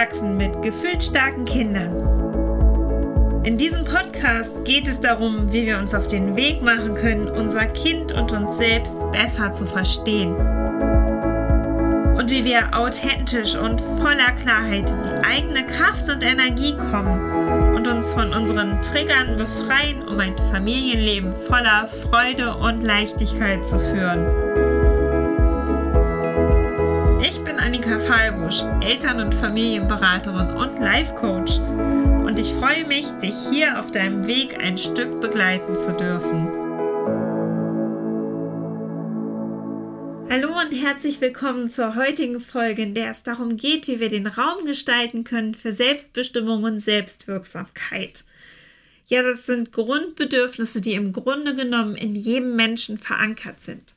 Aufwachsen mit gefühlt starken Kindern. In diesem Podcast geht es darum, wie wir uns auf den Weg machen können, unser Kind und uns selbst besser zu verstehen. Und wie wir authentisch und voller Klarheit in die eigene Kraft und Energie kommen und uns von unseren Triggern befreien, um ein Familienleben voller Freude und Leichtigkeit zu führen. Annika Fallbusch, Eltern- und Familienberaterin und Life Coach. Und ich freue mich, dich hier auf deinem Weg ein Stück begleiten zu dürfen. Hallo und herzlich willkommen zur heutigen Folge, in der es darum geht, wie wir den Raum gestalten können für Selbstbestimmung und Selbstwirksamkeit. Ja, das sind Grundbedürfnisse, die im Grunde genommen in jedem Menschen verankert sind.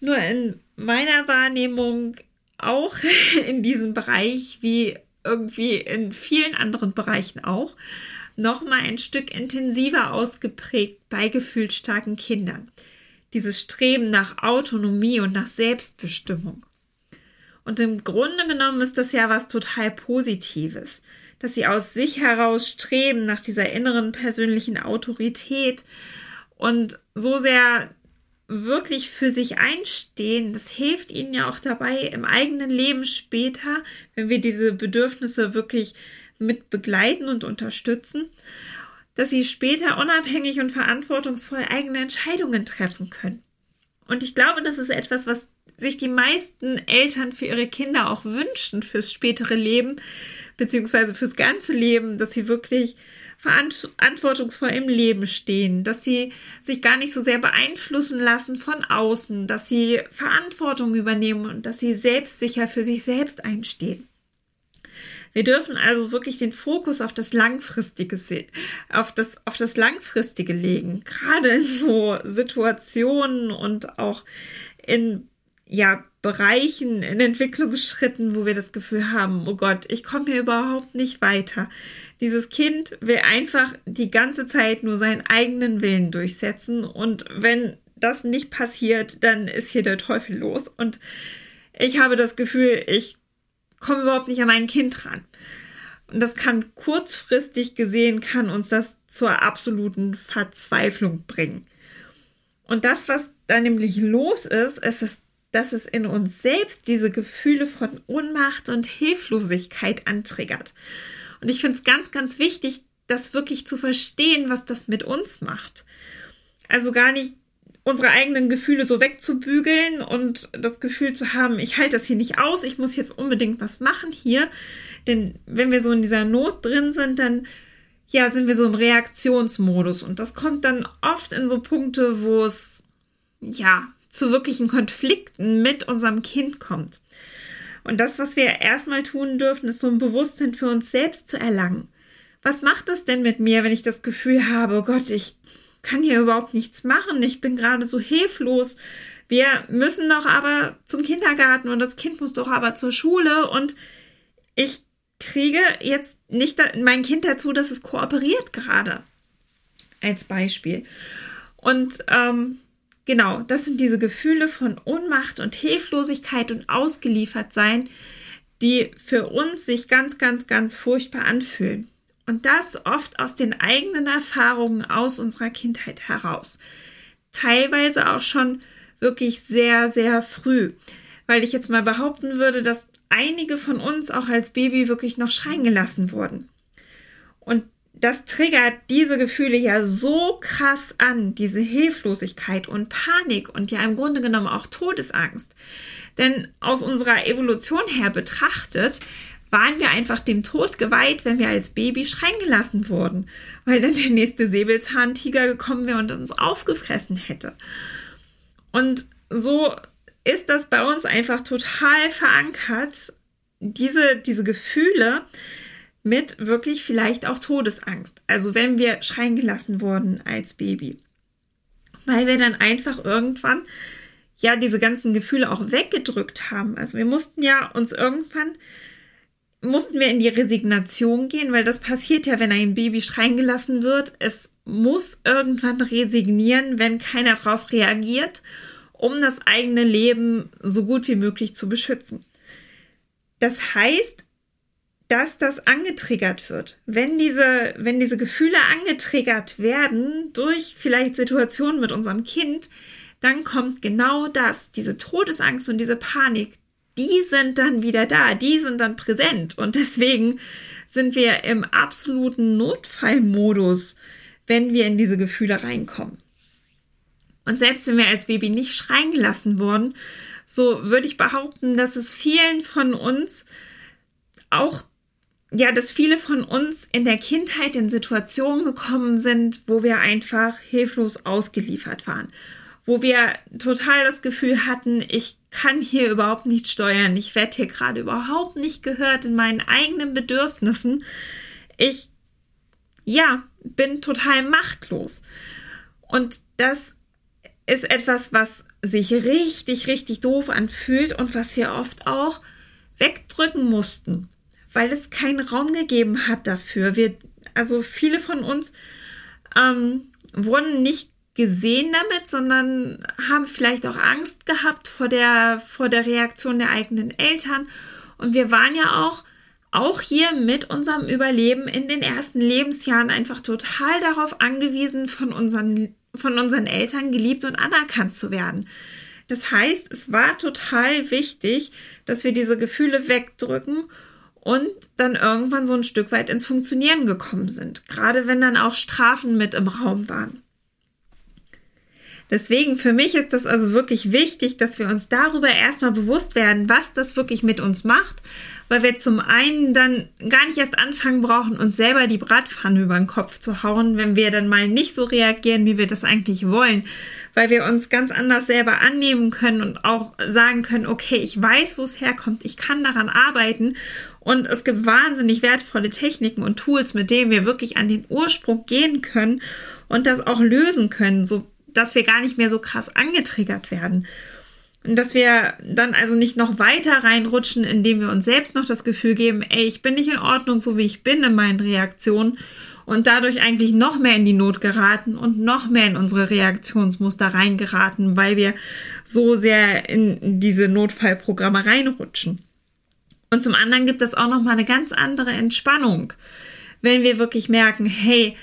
Nur in meiner Wahrnehmung auch in diesem Bereich wie irgendwie in vielen anderen Bereichen auch noch mal ein Stück intensiver ausgeprägt bei gefühlsstarken Kindern. Dieses Streben nach Autonomie und nach Selbstbestimmung. Und im Grunde genommen ist das ja was total Positives, dass sie aus sich heraus streben nach dieser inneren persönlichen Autorität und so sehr wirklich für sich einstehen, das hilft ihnen ja auch dabei im eigenen Leben später, wenn wir diese Bedürfnisse wirklich mit begleiten und unterstützen, dass sie später unabhängig und verantwortungsvoll eigene Entscheidungen treffen können. Und ich glaube, das ist etwas, was sich die meisten Eltern für ihre Kinder auch wünschen fürs spätere Leben, beziehungsweise fürs ganze Leben, dass sie wirklich verantwortungsvoll im Leben stehen, dass sie sich gar nicht so sehr beeinflussen lassen von außen, dass sie Verantwortung übernehmen und dass sie selbstsicher für sich selbst einstehen. Wir dürfen also wirklich den Fokus auf das Langfristige auf das, auf das Langfristige legen. Gerade in so Situationen und auch in ja, Bereichen, in Entwicklungsschritten, wo wir das Gefühl haben, oh Gott, ich komme hier überhaupt nicht weiter. Dieses Kind will einfach die ganze Zeit nur seinen eigenen Willen durchsetzen und wenn das nicht passiert, dann ist hier der Teufel los und ich habe das Gefühl, ich komme überhaupt nicht an mein Kind ran. Und das kann kurzfristig gesehen, kann uns das zur absoluten Verzweiflung bringen. Und das, was da nämlich los ist, es ist dass es in uns selbst diese Gefühle von Ohnmacht und Hilflosigkeit antriggert. Und ich finde es ganz, ganz wichtig, das wirklich zu verstehen, was das mit uns macht. Also gar nicht unsere eigenen Gefühle so wegzubügeln und das Gefühl zu haben, ich halte das hier nicht aus, ich muss jetzt unbedingt was machen hier. Denn wenn wir so in dieser Not drin sind, dann ja, sind wir so im Reaktionsmodus und das kommt dann oft in so Punkte, wo es ja zu wirklichen Konflikten mit unserem Kind kommt. Und das, was wir erstmal tun dürfen, ist so ein Bewusstsein für uns selbst zu erlangen. Was macht das denn mit mir, wenn ich das Gefühl habe, oh Gott, ich kann hier überhaupt nichts machen, ich bin gerade so hilflos. Wir müssen doch aber zum Kindergarten und das Kind muss doch aber zur Schule und ich kriege jetzt nicht mein Kind dazu, dass es kooperiert gerade. Als Beispiel. Und ähm, Genau, das sind diese Gefühle von Ohnmacht und Hilflosigkeit und Ausgeliefertsein, die für uns sich ganz, ganz, ganz furchtbar anfühlen. Und das oft aus den eigenen Erfahrungen aus unserer Kindheit heraus. Teilweise auch schon wirklich sehr, sehr früh. Weil ich jetzt mal behaupten würde, dass einige von uns auch als Baby wirklich noch schreien gelassen wurden. Und das triggert diese Gefühle ja so krass an, diese Hilflosigkeit und Panik und ja im Grunde genommen auch Todesangst. Denn aus unserer Evolution her betrachtet, waren wir einfach dem Tod geweiht, wenn wir als Baby schreien gelassen wurden, weil dann der nächste Säbelzahntiger gekommen wäre und uns aufgefressen hätte. Und so ist das bei uns einfach total verankert, diese, diese Gefühle, mit wirklich vielleicht auch Todesangst. Also wenn wir schreien gelassen wurden als Baby. Weil wir dann einfach irgendwann ja diese ganzen Gefühle auch weggedrückt haben. Also wir mussten ja uns irgendwann mussten wir in die Resignation gehen, weil das passiert ja, wenn ein Baby schreien gelassen wird. Es muss irgendwann resignieren, wenn keiner darauf reagiert, um das eigene Leben so gut wie möglich zu beschützen. Das heißt, dass das angetriggert wird. Wenn diese, wenn diese Gefühle angetriggert werden durch vielleicht Situationen mit unserem Kind, dann kommt genau das, diese Todesangst und diese Panik, die sind dann wieder da, die sind dann präsent. Und deswegen sind wir im absoluten Notfallmodus, wenn wir in diese Gefühle reinkommen. Und selbst wenn wir als Baby nicht schreien gelassen wurden, so würde ich behaupten, dass es vielen von uns auch, ja, dass viele von uns in der Kindheit in Situationen gekommen sind, wo wir einfach hilflos ausgeliefert waren. Wo wir total das Gefühl hatten, ich kann hier überhaupt nicht steuern. Ich werde hier gerade überhaupt nicht gehört in meinen eigenen Bedürfnissen. Ich, ja, bin total machtlos. Und das ist etwas, was sich richtig, richtig doof anfühlt und was wir oft auch wegdrücken mussten, weil es keinen Raum gegeben hat dafür. Wir, also viele von uns ähm, wurden nicht gesehen damit, sondern haben vielleicht auch Angst gehabt vor der, vor der Reaktion der eigenen Eltern. Und wir waren ja auch, auch hier mit unserem Überleben in den ersten Lebensjahren einfach total darauf angewiesen, von unseren, von unseren Eltern geliebt und anerkannt zu werden. Das heißt, es war total wichtig, dass wir diese Gefühle wegdrücken und dann irgendwann so ein Stück weit ins Funktionieren gekommen sind. Gerade wenn dann auch Strafen mit im Raum waren. Deswegen für mich ist das also wirklich wichtig, dass wir uns darüber erstmal bewusst werden, was das wirklich mit uns macht, weil wir zum einen dann gar nicht erst anfangen brauchen, uns selber die Bratpfanne über den Kopf zu hauen, wenn wir dann mal nicht so reagieren, wie wir das eigentlich wollen, weil wir uns ganz anders selber annehmen können und auch sagen können, okay, ich weiß, wo es herkommt, ich kann daran arbeiten. Und es gibt wahnsinnig wertvolle Techniken und Tools, mit denen wir wirklich an den Ursprung gehen können und das auch lösen können, so dass wir gar nicht mehr so krass angetriggert werden. Und dass wir dann also nicht noch weiter reinrutschen, indem wir uns selbst noch das Gefühl geben, ey, ich bin nicht in Ordnung, so wie ich bin in meinen Reaktionen und dadurch eigentlich noch mehr in die Not geraten und noch mehr in unsere Reaktionsmuster reingeraten, weil wir so sehr in diese Notfallprogramme reinrutschen. Und zum anderen gibt es auch noch mal eine ganz andere Entspannung, wenn wir wirklich merken, hey,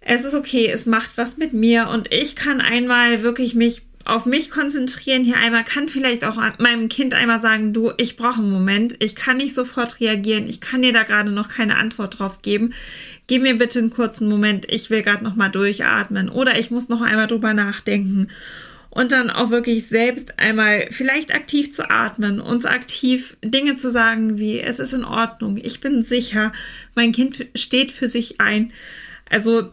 es ist okay, es macht was mit mir und ich kann einmal wirklich mich auf mich konzentrieren. Hier einmal kann vielleicht auch meinem Kind einmal sagen, du, ich brauche einen Moment, ich kann nicht sofort reagieren, ich kann dir da gerade noch keine Antwort drauf geben. Gib mir bitte einen kurzen Moment, ich will gerade noch mal durchatmen oder ich muss noch einmal drüber nachdenken und dann auch wirklich selbst einmal vielleicht aktiv zu atmen, uns aktiv Dinge zu sagen wie es ist in Ordnung, ich bin sicher, mein Kind steht für sich ein. Also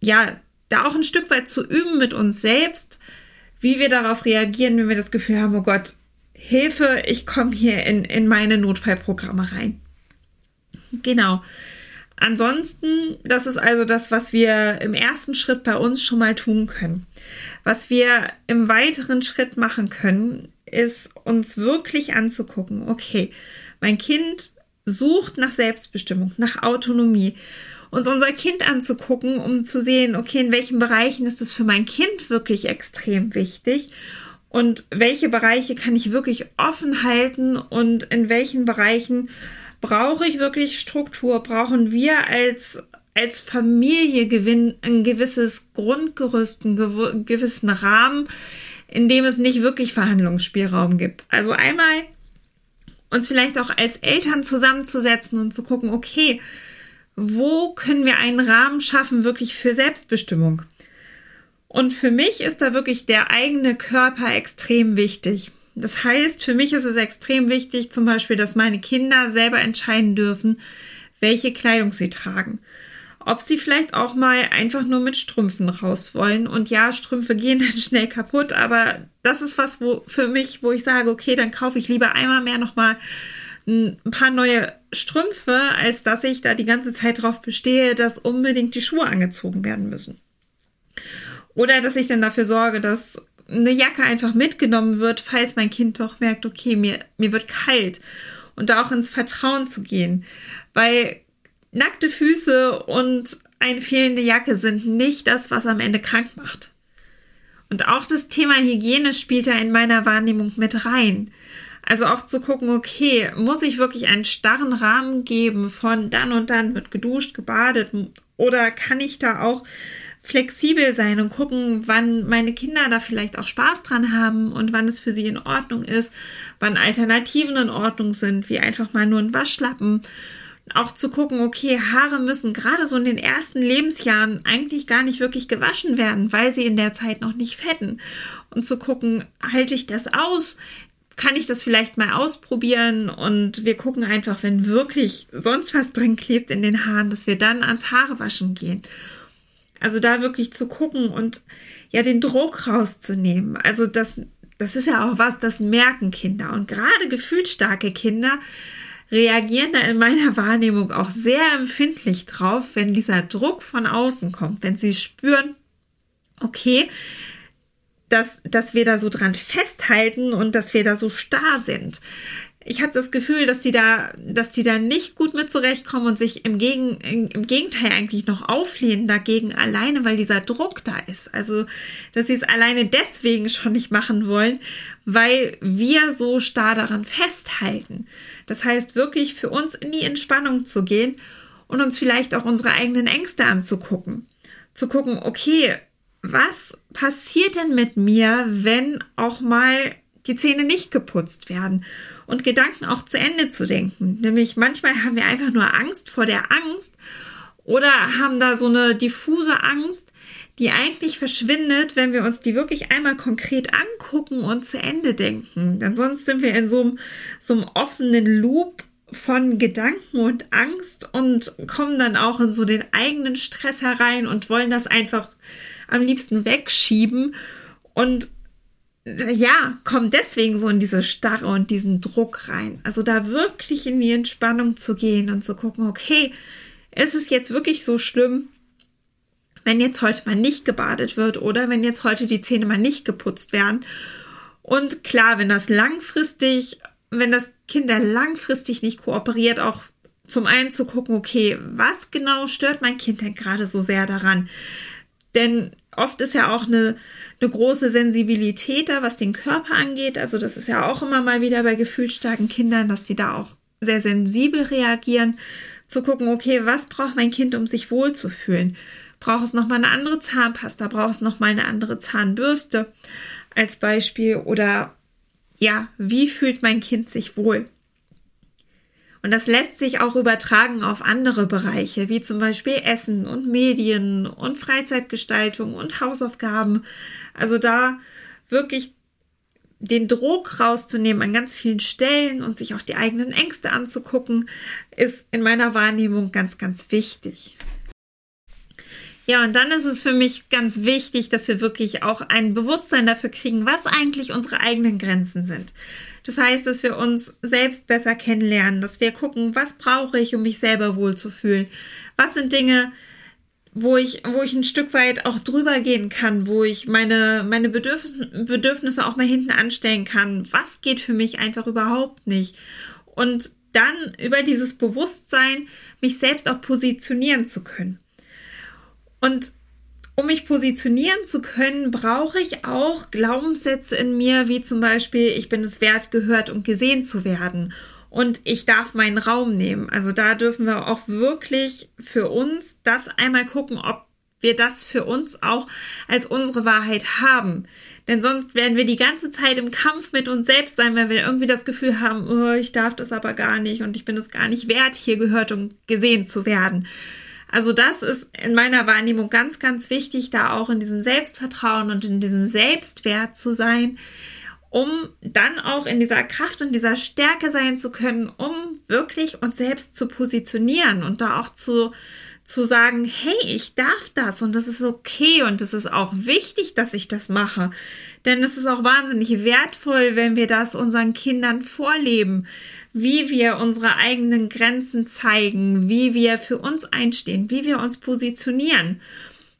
ja, da auch ein Stück weit zu üben mit uns selbst, wie wir darauf reagieren, wenn wir das Gefühl haben, oh Gott, Hilfe, ich komme hier in, in meine Notfallprogramme rein. Genau. Ansonsten, das ist also das, was wir im ersten Schritt bei uns schon mal tun können. Was wir im weiteren Schritt machen können, ist uns wirklich anzugucken, okay, mein Kind sucht nach Selbstbestimmung, nach Autonomie uns unser Kind anzugucken, um zu sehen, okay, in welchen Bereichen ist es für mein Kind wirklich extrem wichtig und welche Bereiche kann ich wirklich offen halten und in welchen Bereichen brauche ich wirklich Struktur, brauchen wir als als Familie gewinnen ein gewisses Grundgerüst, einen gewissen Rahmen, in dem es nicht wirklich Verhandlungsspielraum gibt. Also einmal uns vielleicht auch als Eltern zusammenzusetzen und zu gucken, okay, wo können wir einen Rahmen schaffen, wirklich für Selbstbestimmung? Und für mich ist da wirklich der eigene Körper extrem wichtig. Das heißt, für mich ist es extrem wichtig, zum Beispiel, dass meine Kinder selber entscheiden dürfen, welche Kleidung sie tragen. Ob sie vielleicht auch mal einfach nur mit Strümpfen raus wollen. Und ja, Strümpfe gehen dann schnell kaputt, aber das ist was, wo für mich, wo ich sage, okay, dann kaufe ich lieber einmal mehr nochmal ein paar neue Strümpfe, als dass ich da die ganze Zeit darauf bestehe, dass unbedingt die Schuhe angezogen werden müssen. Oder dass ich dann dafür sorge, dass eine Jacke einfach mitgenommen wird, falls mein Kind doch merkt, okay, mir, mir wird kalt. Und da auch ins Vertrauen zu gehen. Weil nackte Füße und eine fehlende Jacke sind nicht das, was am Ende krank macht. Und auch das Thema Hygiene spielt da in meiner Wahrnehmung mit rein. Also auch zu gucken, okay, muss ich wirklich einen starren Rahmen geben von dann und dann wird geduscht, gebadet oder kann ich da auch flexibel sein und gucken, wann meine Kinder da vielleicht auch Spaß dran haben und wann es für sie in Ordnung ist, wann Alternativen in Ordnung sind, wie einfach mal nur ein Waschlappen. Auch zu gucken, okay, Haare müssen gerade so in den ersten Lebensjahren eigentlich gar nicht wirklich gewaschen werden, weil sie in der Zeit noch nicht fetten. Und zu gucken, halte ich das aus? Kann ich das vielleicht mal ausprobieren und wir gucken einfach, wenn wirklich sonst was drin klebt in den Haaren, dass wir dann ans Haarewaschen gehen. Also da wirklich zu gucken und ja den Druck rauszunehmen. Also das, das ist ja auch was, das merken Kinder und gerade gefühlsstarke Kinder reagieren da in meiner Wahrnehmung auch sehr empfindlich drauf, wenn dieser Druck von außen kommt, wenn sie spüren, okay, dass, dass wir da so dran festhalten und dass wir da so starr sind. Ich habe das Gefühl, dass die da, dass die da nicht gut mit zurechtkommen und sich im, Gegen, im Gegenteil eigentlich noch auflehnen dagegen alleine, weil dieser Druck da ist. Also, dass sie es alleine deswegen schon nicht machen wollen, weil wir so starr daran festhalten. Das heißt, wirklich für uns in die Entspannung zu gehen und uns vielleicht auch unsere eigenen Ängste anzugucken. Zu gucken, okay, was passiert denn mit mir, wenn auch mal die Zähne nicht geputzt werden? Und Gedanken auch zu Ende zu denken. Nämlich manchmal haben wir einfach nur Angst vor der Angst oder haben da so eine diffuse Angst, die eigentlich verschwindet, wenn wir uns die wirklich einmal konkret angucken und zu Ende denken. Denn sonst sind wir in so einem, so einem offenen Loop von Gedanken und Angst und kommen dann auch in so den eigenen Stress herein und wollen das einfach am liebsten wegschieben und ja, kommt deswegen so in diese Starre und diesen Druck rein. Also da wirklich in die Entspannung zu gehen und zu gucken, okay, ist es jetzt wirklich so schlimm, wenn jetzt heute mal nicht gebadet wird oder wenn jetzt heute die Zähne mal nicht geputzt werden. Und klar, wenn das langfristig, wenn das Kind da langfristig nicht kooperiert, auch zum einen zu gucken, okay, was genau stört mein Kind denn gerade so sehr daran? Denn oft ist ja auch eine, eine große Sensibilität da, was den Körper angeht. Also das ist ja auch immer mal wieder bei gefühlsstarken Kindern, dass die da auch sehr sensibel reagieren. Zu gucken, okay, was braucht mein Kind, um sich wohlzufühlen? Braucht es nochmal eine andere Zahnpasta? Braucht es nochmal eine andere Zahnbürste als Beispiel? Oder ja, wie fühlt mein Kind sich wohl? Und das lässt sich auch übertragen auf andere Bereiche, wie zum Beispiel Essen und Medien und Freizeitgestaltung und Hausaufgaben. Also da wirklich den Druck rauszunehmen an ganz vielen Stellen und sich auch die eigenen Ängste anzugucken, ist in meiner Wahrnehmung ganz, ganz wichtig. Ja, und dann ist es für mich ganz wichtig, dass wir wirklich auch ein Bewusstsein dafür kriegen, was eigentlich unsere eigenen Grenzen sind. Das heißt, dass wir uns selbst besser kennenlernen, dass wir gucken, was brauche ich, um mich selber wohlzufühlen? Was sind Dinge, wo ich, wo ich ein Stück weit auch drüber gehen kann, wo ich meine, meine Bedürfnisse, Bedürfnisse auch mal hinten anstellen kann. Was geht für mich einfach überhaupt nicht? Und dann über dieses Bewusstsein mich selbst auch positionieren zu können. Und um mich positionieren zu können, brauche ich auch Glaubenssätze in mir, wie zum Beispiel, ich bin es wert, gehört und gesehen zu werden. Und ich darf meinen Raum nehmen. Also da dürfen wir auch wirklich für uns das einmal gucken, ob wir das für uns auch als unsere Wahrheit haben. Denn sonst werden wir die ganze Zeit im Kampf mit uns selbst sein, weil wir irgendwie das Gefühl haben, oh, ich darf das aber gar nicht und ich bin es gar nicht wert, hier gehört und gesehen zu werden. Also das ist in meiner Wahrnehmung ganz, ganz wichtig, da auch in diesem Selbstvertrauen und in diesem Selbstwert zu sein, um dann auch in dieser Kraft und dieser Stärke sein zu können, um wirklich uns selbst zu positionieren und da auch zu, zu sagen, hey, ich darf das und das ist okay und es ist auch wichtig, dass ich das mache. Denn es ist auch wahnsinnig wertvoll, wenn wir das unseren Kindern vorleben, wie wir unsere eigenen Grenzen zeigen, wie wir für uns einstehen, wie wir uns positionieren.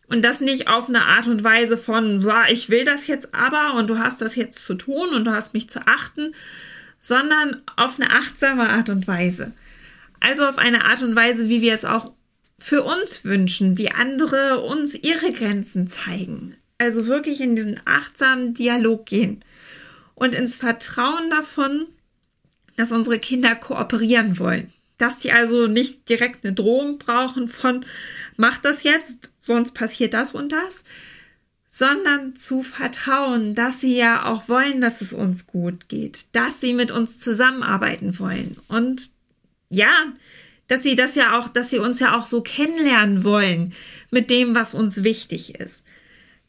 Und das nicht auf eine Art und Weise von, ich will das jetzt aber und du hast das jetzt zu tun und du hast mich zu achten, sondern auf eine achtsame Art und Weise. Also auf eine Art und Weise, wie wir es auch für uns wünschen, wie andere uns ihre Grenzen zeigen. Also wirklich in diesen achtsamen Dialog gehen und ins Vertrauen davon, dass unsere Kinder kooperieren wollen. Dass die also nicht direkt eine Drohung brauchen von, mach das jetzt, sonst passiert das und das, sondern zu vertrauen, dass sie ja auch wollen, dass es uns gut geht, dass sie mit uns zusammenarbeiten wollen und ja, dass sie das ja auch, dass sie uns ja auch so kennenlernen wollen mit dem, was uns wichtig ist.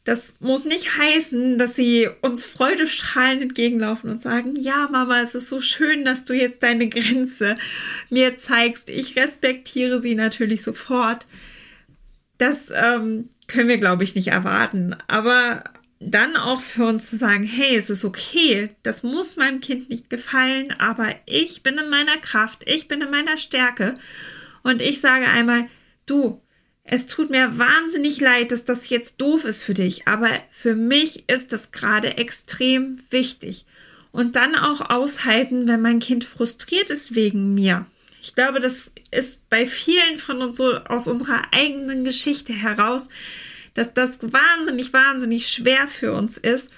Das muss nicht heißen, dass sie uns freudestrahlend entgegenlaufen und sagen, ja, Mama, es ist so schön, dass du jetzt deine Grenze mir zeigst. Ich respektiere sie natürlich sofort. Das ähm, können wir, glaube ich, nicht erwarten. Aber dann auch für uns zu sagen, hey, es ist okay, das muss meinem Kind nicht gefallen, aber ich bin in meiner Kraft, ich bin in meiner Stärke und ich sage einmal, du, es tut mir wahnsinnig leid, dass das jetzt doof ist für dich, aber für mich ist das gerade extrem wichtig. Und dann auch aushalten, wenn mein Kind frustriert ist wegen mir. Ich glaube, das ist bei vielen von uns so aus unserer eigenen Geschichte heraus, dass das wahnsinnig, wahnsinnig schwer für uns ist,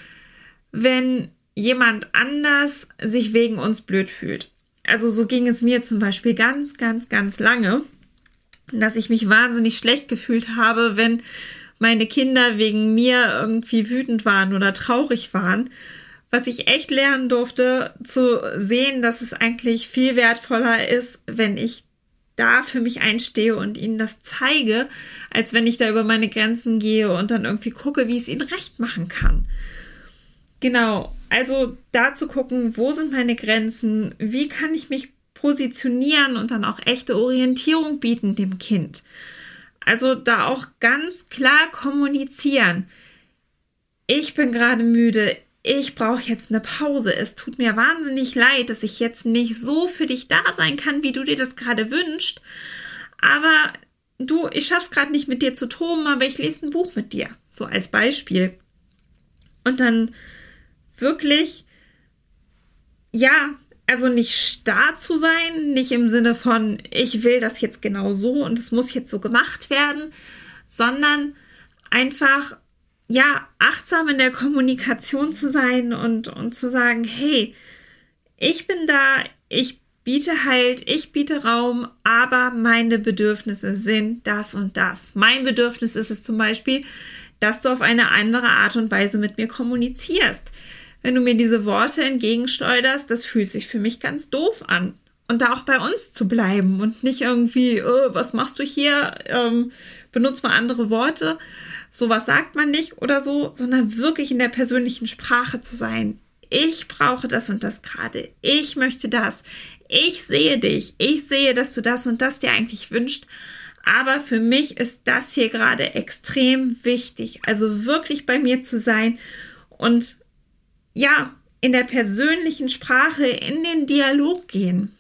wenn jemand anders sich wegen uns blöd fühlt. Also so ging es mir zum Beispiel ganz, ganz, ganz lange dass ich mich wahnsinnig schlecht gefühlt habe, wenn meine Kinder wegen mir irgendwie wütend waren oder traurig waren. Was ich echt lernen durfte, zu sehen, dass es eigentlich viel wertvoller ist, wenn ich da für mich einstehe und ihnen das zeige, als wenn ich da über meine Grenzen gehe und dann irgendwie gucke, wie ich es ihnen recht machen kann. Genau, also da zu gucken, wo sind meine Grenzen, wie kann ich mich positionieren und dann auch echte Orientierung bieten dem Kind. Also da auch ganz klar kommunizieren. Ich bin gerade müde. Ich brauche jetzt eine Pause. Es tut mir wahnsinnig leid, dass ich jetzt nicht so für dich da sein kann, wie du dir das gerade wünschst. Aber du, ich schaff's gerade nicht mit dir zu toben, aber ich lese ein Buch mit dir. So als Beispiel. Und dann wirklich, ja, also nicht starr zu sein, nicht im Sinne von, ich will das jetzt genau so und es muss jetzt so gemacht werden, sondern einfach, ja, achtsam in der Kommunikation zu sein und, und zu sagen, hey, ich bin da, ich biete halt, ich biete Raum, aber meine Bedürfnisse sind das und das. Mein Bedürfnis ist es zum Beispiel, dass du auf eine andere Art und Weise mit mir kommunizierst wenn du mir diese Worte entgegenschleuderst, das fühlt sich für mich ganz doof an. Und da auch bei uns zu bleiben und nicht irgendwie, oh, was machst du hier? Ähm, benutzt mal andere Worte. Sowas sagt man nicht oder so, sondern wirklich in der persönlichen Sprache zu sein. Ich brauche das und das gerade. Ich möchte das. Ich sehe dich. Ich sehe, dass du das und das dir eigentlich wünscht. Aber für mich ist das hier gerade extrem wichtig. Also wirklich bei mir zu sein und ja, in der persönlichen Sprache in den Dialog gehen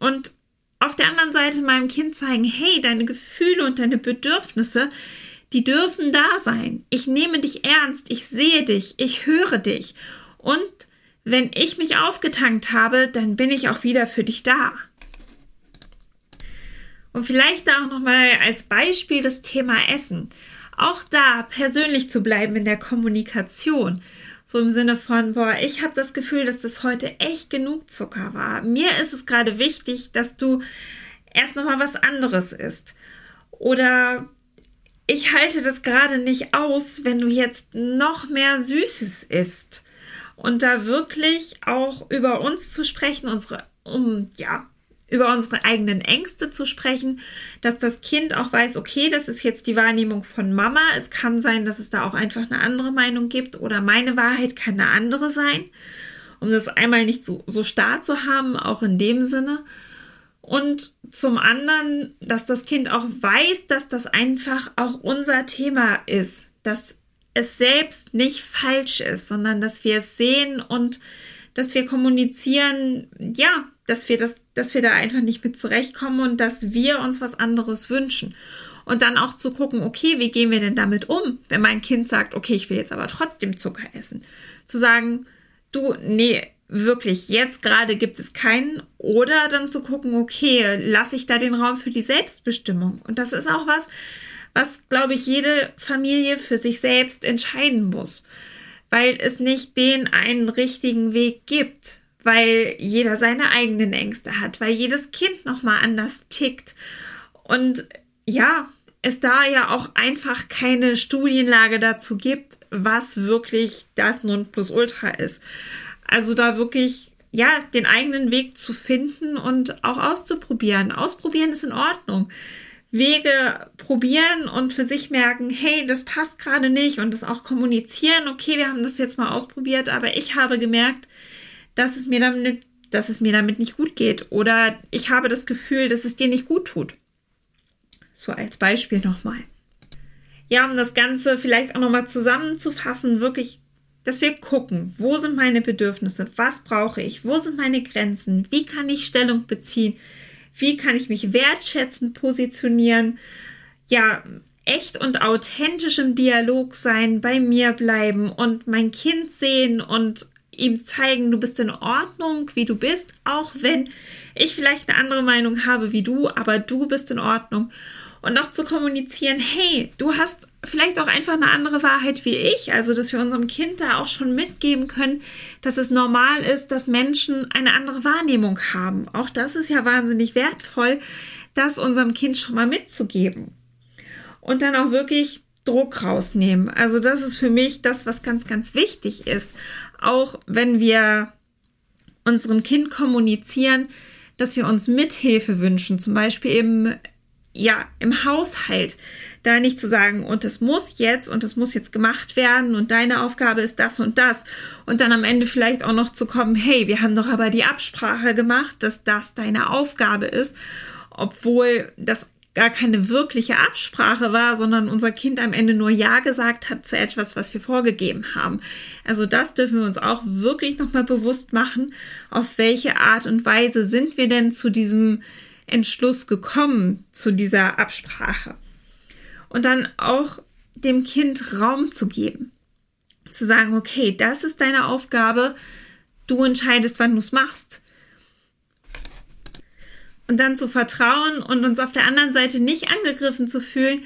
und auf der anderen Seite meinem Kind zeigen, hey, deine Gefühle und deine Bedürfnisse, die dürfen da sein. Ich nehme dich ernst, ich sehe dich, ich höre dich. Und wenn ich mich aufgetankt habe, dann bin ich auch wieder für dich da. Und vielleicht da auch nochmal als Beispiel das Thema Essen. Auch da persönlich zu bleiben in der Kommunikation. So im Sinne von, boah, ich habe das Gefühl, dass das heute echt genug Zucker war. Mir ist es gerade wichtig, dass du erst nochmal was anderes isst. Oder ich halte das gerade nicht aus, wenn du jetzt noch mehr Süßes isst. Und da wirklich auch über uns zu sprechen, unsere, um, ja, über unsere eigenen Ängste zu sprechen, dass das Kind auch weiß, okay, das ist jetzt die Wahrnehmung von Mama. Es kann sein, dass es da auch einfach eine andere Meinung gibt oder meine Wahrheit kann eine andere sein, um das einmal nicht so, so starr zu haben, auch in dem Sinne. Und zum anderen, dass das Kind auch weiß, dass das einfach auch unser Thema ist, dass es selbst nicht falsch ist, sondern dass wir es sehen und dass wir kommunizieren, ja, dass wir das, dass wir da einfach nicht mit zurechtkommen und dass wir uns was anderes wünschen. Und dann auch zu gucken, okay, wie gehen wir denn damit um, wenn mein Kind sagt, okay, ich will jetzt aber trotzdem Zucker essen. Zu sagen, du, nee, wirklich, jetzt gerade gibt es keinen. Oder dann zu gucken, okay, lasse ich da den Raum für die Selbstbestimmung. Und das ist auch was, was, glaube ich, jede Familie für sich selbst entscheiden muss, weil es nicht den einen richtigen Weg gibt, weil jeder seine eigenen Ängste hat, weil jedes Kind nochmal anders tickt und ja, es da ja auch einfach keine Studienlage dazu gibt, was wirklich das Nonplusultra ist. Also da wirklich ja, den eigenen Weg zu finden und auch auszuprobieren. Ausprobieren ist in Ordnung. Wege probieren und für sich merken, hey, das passt gerade nicht und das auch kommunizieren, okay, wir haben das jetzt mal ausprobiert, aber ich habe gemerkt, dass es mir damit, dass es mir damit nicht gut geht oder ich habe das Gefühl, dass es dir nicht gut tut. So als Beispiel nochmal. Ja, um das Ganze vielleicht auch nochmal zusammenzufassen, wirklich dass wir gucken, wo sind meine Bedürfnisse, was brauche ich, wo sind meine Grenzen, wie kann ich Stellung beziehen, wie kann ich mich wertschätzend positionieren, ja, echt und authentisch im Dialog sein, bei mir bleiben und mein Kind sehen und ihm zeigen, du bist in Ordnung, wie du bist, auch wenn ich vielleicht eine andere Meinung habe wie du, aber du bist in Ordnung und auch zu kommunizieren, hey, du hast vielleicht auch einfach eine andere Wahrheit wie ich, also dass wir unserem Kind da auch schon mitgeben können, dass es normal ist, dass Menschen eine andere Wahrnehmung haben. Auch das ist ja wahnsinnig wertvoll, das unserem Kind schon mal mitzugeben. Und dann auch wirklich Druck rausnehmen. Also das ist für mich das, was ganz, ganz wichtig ist. Auch wenn wir unserem Kind kommunizieren, dass wir uns Mithilfe wünschen, zum Beispiel eben ja, im Haushalt, da nicht zu sagen, und es muss jetzt und es muss jetzt gemacht werden und deine Aufgabe ist das und das und dann am Ende vielleicht auch noch zu kommen, hey, wir haben doch aber die Absprache gemacht, dass das deine Aufgabe ist, obwohl das gar keine wirkliche Absprache war, sondern unser Kind am Ende nur Ja gesagt hat zu etwas, was wir vorgegeben haben. Also das dürfen wir uns auch wirklich nochmal bewusst machen, auf welche Art und Weise sind wir denn zu diesem Entschluss gekommen zu dieser Absprache. Und dann auch dem Kind Raum zu geben. Zu sagen, okay, das ist deine Aufgabe, du entscheidest, wann du es machst. Und dann zu vertrauen und uns auf der anderen Seite nicht angegriffen zu fühlen,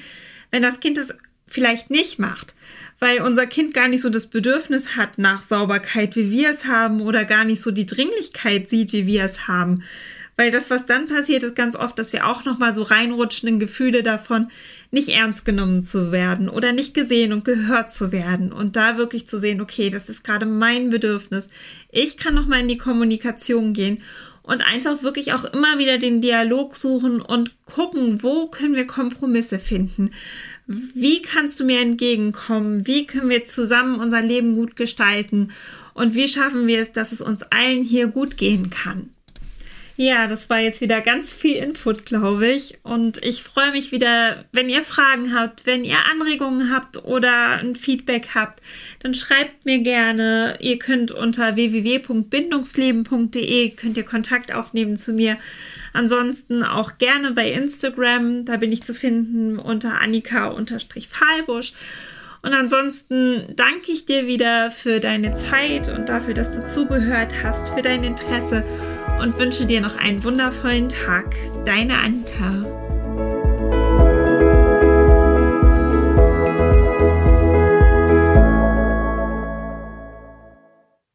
wenn das Kind es vielleicht nicht macht, weil unser Kind gar nicht so das Bedürfnis hat nach Sauberkeit, wie wir es haben, oder gar nicht so die Dringlichkeit sieht, wie wir es haben. Weil das, was dann passiert, ist ganz oft, dass wir auch nochmal so reinrutschen in Gefühle davon, nicht ernst genommen zu werden oder nicht gesehen und gehört zu werden. Und da wirklich zu sehen, okay, das ist gerade mein Bedürfnis. Ich kann nochmal in die Kommunikation gehen und einfach wirklich auch immer wieder den Dialog suchen und gucken, wo können wir Kompromisse finden? Wie kannst du mir entgegenkommen? Wie können wir zusammen unser Leben gut gestalten? Und wie schaffen wir es, dass es uns allen hier gut gehen kann? Ja, das war jetzt wieder ganz viel Input, glaube ich. Und ich freue mich wieder, wenn ihr Fragen habt, wenn ihr Anregungen habt oder ein Feedback habt, dann schreibt mir gerne. Ihr könnt unter www.bindungsleben.de könnt ihr Kontakt aufnehmen zu mir. Ansonsten auch gerne bei Instagram, da bin ich zu finden unter Annika-Fahlbusch. Und ansonsten danke ich dir wieder für deine Zeit und dafür, dass du zugehört hast, für dein Interesse und wünsche dir noch einen wundervollen Tag. Deine Annika.